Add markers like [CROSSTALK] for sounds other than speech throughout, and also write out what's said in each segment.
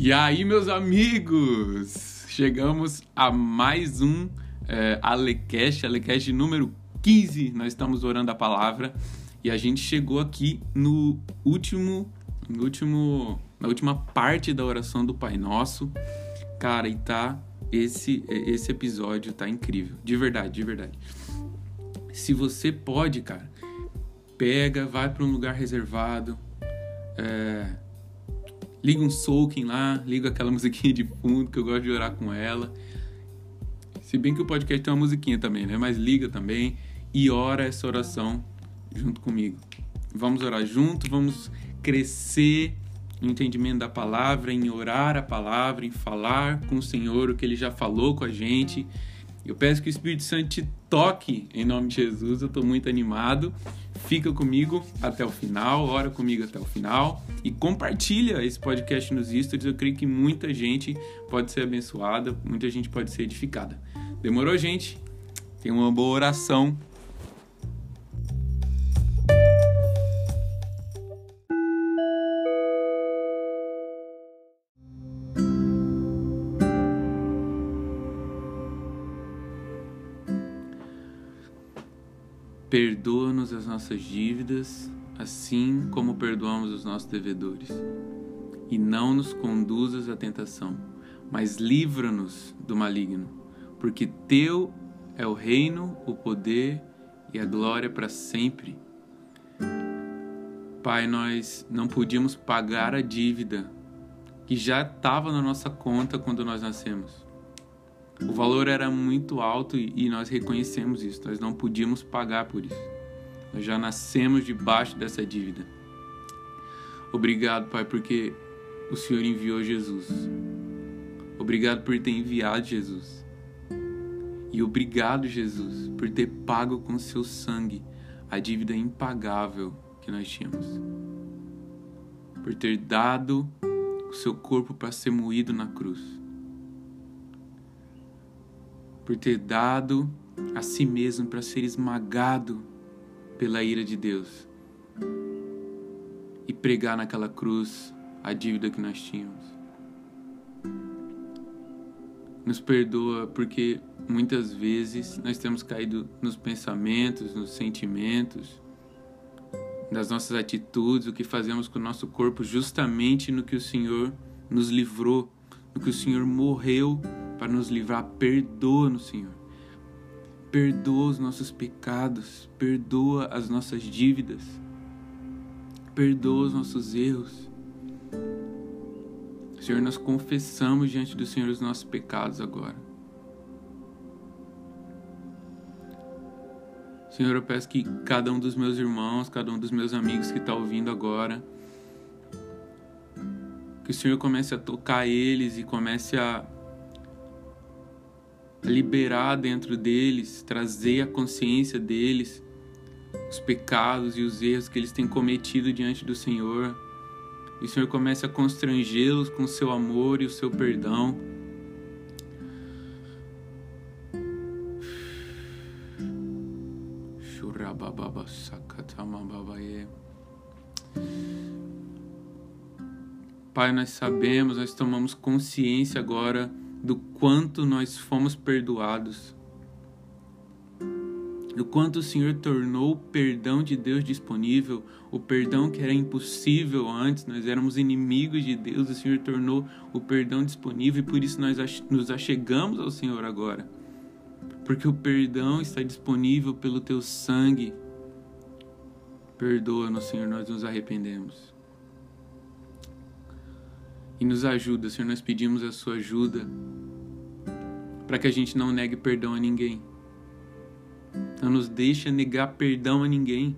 E aí, meus amigos, chegamos a mais um é, Alecast, Alecast número 15. Nós estamos orando a palavra e a gente chegou aqui no último, no último, na última parte da oração do Pai Nosso. Cara, e tá esse esse episódio tá incrível, de verdade, de verdade. Se você pode, cara, pega, vai para um lugar reservado, é, liga um soaking lá, liga aquela [LAUGHS] musiquinha de fundo que eu gosto de orar com ela. Se bem que o podcast tem uma musiquinha também, né? Mas liga também e ora essa oração junto comigo. Vamos orar junto, vamos crescer no entendimento da palavra, em orar a palavra, em falar com o Senhor o que ele já falou com a gente. Eu peço que o Espírito Santo te toque em nome de Jesus. Eu estou muito animado. Fica comigo até o final, ora comigo até o final e compartilha esse podcast nos stories. Eu creio que muita gente pode ser abençoada, muita gente pode ser edificada. Demorou, gente? Tem uma boa oração Perdoa-nos as nossas dívidas, assim como perdoamos os nossos devedores. E não nos conduzas à tentação, mas livra-nos do maligno, porque teu é o reino, o poder e a glória para sempre. Pai, nós não podíamos pagar a dívida que já estava na nossa conta quando nós nascemos. O valor era muito alto e nós reconhecemos isso. Nós não podíamos pagar por isso. Nós já nascemos debaixo dessa dívida. Obrigado, Pai, porque o Senhor enviou Jesus. Obrigado por ter enviado Jesus. E obrigado, Jesus, por ter pago com seu sangue a dívida impagável que nós tínhamos. Por ter dado o seu corpo para ser moído na cruz por ter dado a si mesmo para ser esmagado pela ira de Deus e pregar naquela cruz a dívida que nós tínhamos. Nos perdoa porque muitas vezes nós temos caído nos pensamentos, nos sentimentos, nas nossas atitudes, o que fazemos com o nosso corpo, justamente no que o Senhor nos livrou, no que o Senhor morreu para nos livrar. Perdoa-nos, Senhor. Perdoa os nossos pecados, perdoa as nossas dívidas, perdoa os nossos erros. Senhor, nós confessamos diante do Senhor os nossos pecados agora. Senhor, eu peço que cada um dos meus irmãos, cada um dos meus amigos que está ouvindo agora, que o Senhor comece a tocar eles e comece a liberar dentro deles, trazer a consciência deles os pecados e os erros que eles têm cometido diante do Senhor. E o Senhor começa a constrangê-los com o seu amor e o seu perdão. Pai, nós sabemos, nós tomamos consciência agora do quanto nós fomos perdoados, do quanto o Senhor tornou o perdão de Deus disponível, o perdão que era impossível antes, nós éramos inimigos de Deus, o Senhor tornou o perdão disponível e por isso nós nos achegamos ao Senhor agora. Porque o perdão está disponível pelo teu sangue. Perdoa-nos, Senhor, nós nos arrependemos. E nos ajuda, Senhor, nós pedimos a sua ajuda para que a gente não negue perdão a ninguém. Não nos deixa negar perdão a ninguém.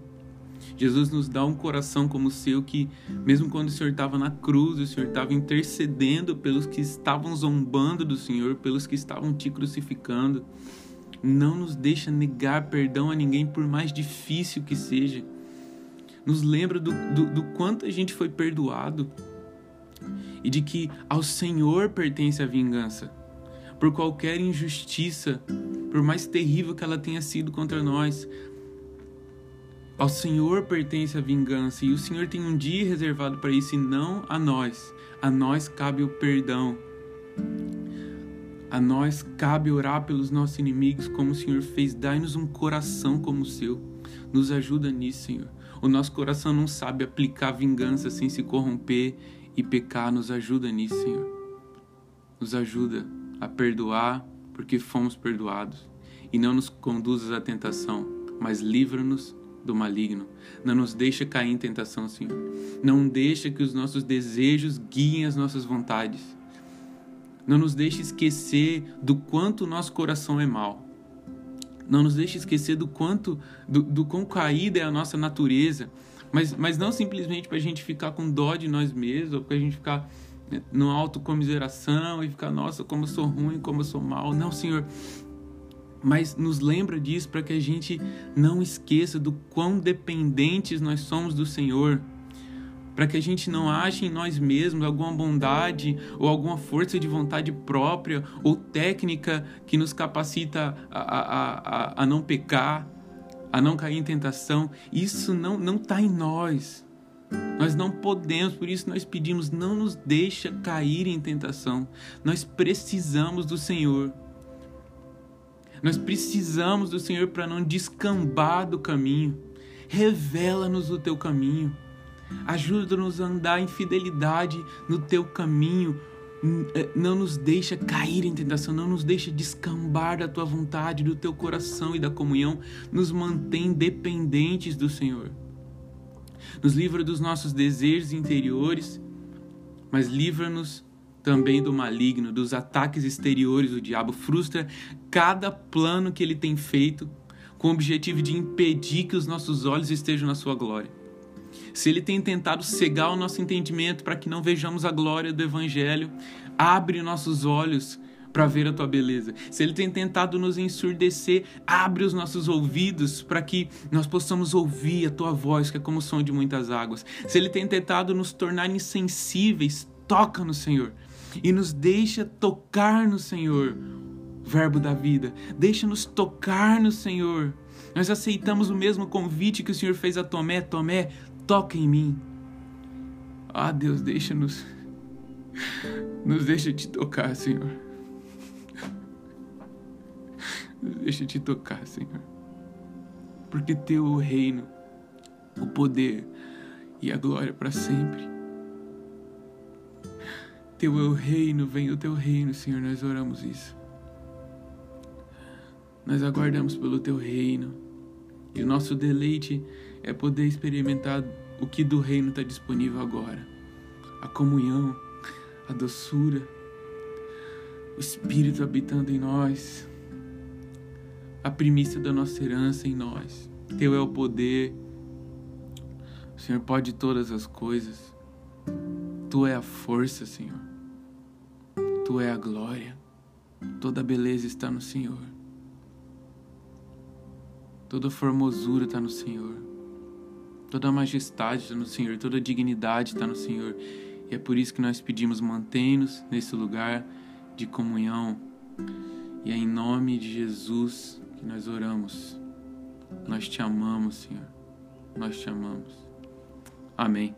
Jesus nos dá um coração como o seu que, mesmo quando o Senhor estava na cruz, o Senhor estava intercedendo pelos que estavam zombando do Senhor, pelos que estavam te crucificando. Não nos deixa negar perdão a ninguém, por mais difícil que seja. Nos lembra do, do, do quanto a gente foi perdoado e de que ao Senhor pertence a vingança por qualquer injustiça, por mais terrível que ela tenha sido contra nós. Ao Senhor pertence a vingança e o Senhor tem um dia reservado para isso e não a nós. A nós cabe o perdão. A nós cabe orar pelos nossos inimigos como o Senhor fez. Dai-nos um coração como o seu. Nos ajuda nisso, Senhor. O nosso coração não sabe aplicar vingança sem se corromper e pecar. Nos ajuda nisso, Senhor. Nos ajuda a perdoar porque fomos perdoados. E não nos conduzas à tentação, mas livra-nos do maligno. Não nos deixa cair em tentação, Senhor. Não deixa que os nossos desejos guiem as nossas vontades. Não nos deixe esquecer do quanto o nosso coração é mau. Não nos deixe esquecer do quanto, do, do quão caída é a nossa natureza. Mas, mas não simplesmente para a gente ficar com dó de nós mesmos, ou para a gente ficar né, no autocomiseração e ficar, nossa, como eu sou ruim, como eu sou mal. Não, Senhor. Mas nos lembra disso para que a gente não esqueça do quão dependentes nós somos do Senhor para que a gente não ache em nós mesmos alguma bondade ou alguma força de vontade própria ou técnica que nos capacita a, a, a, a não pecar, a não cair em tentação. Isso não não está em nós. Nós não podemos, por isso nós pedimos, não nos deixa cair em tentação. Nós precisamos do Senhor. Nós precisamos do Senhor para não descambar do caminho. Revela-nos o teu caminho. Ajuda-nos a andar em fidelidade no teu caminho. Eh, não nos deixa cair em tentação, não nos deixa descambar da tua vontade, do teu coração e da comunhão. Nos mantém dependentes do Senhor. Nos livra dos nossos desejos interiores, mas livra-nos também do maligno, dos ataques exteriores do diabo. Frustra cada plano que ele tem feito com o objetivo de impedir que os nossos olhos estejam na sua glória se ele tem tentado cegar o nosso entendimento para que não vejamos a glória do Evangelho, abre nossos olhos para ver a tua beleza. Se ele tem tentado nos ensurdecer, abre os nossos ouvidos para que nós possamos ouvir a tua voz, que é como o som de muitas águas. Se ele tem tentado nos tornar insensíveis, toca no Senhor e nos deixa tocar no Senhor. Verbo da vida, deixa-nos tocar no Senhor. Nós aceitamos o mesmo convite que o Senhor fez a Tomé: Tomé, toca em mim. Ah, Deus, deixa-nos. Nos deixa te tocar, Senhor. Nos deixa te tocar, Senhor. Porque teu o reino, o poder e a glória para sempre. Teu é o reino, vem o teu reino, Senhor, nós oramos isso. Nós aguardamos pelo teu reino. E o nosso deleite é poder experimentar o que do reino está disponível agora. A comunhão, a doçura, o Espírito habitando em nós, a primícia da nossa herança em nós. Teu é o poder. O Senhor pode todas as coisas. Tu é a força, Senhor. Tu é a glória. Toda a beleza está no Senhor. Toda formosura está no Senhor. Toda a majestade está no Senhor, toda a dignidade está no Senhor. E é por isso que nós pedimos, mantém-nos nesse lugar de comunhão. E é em nome de Jesus que nós oramos. Nós te amamos, Senhor. Nós te amamos. Amém.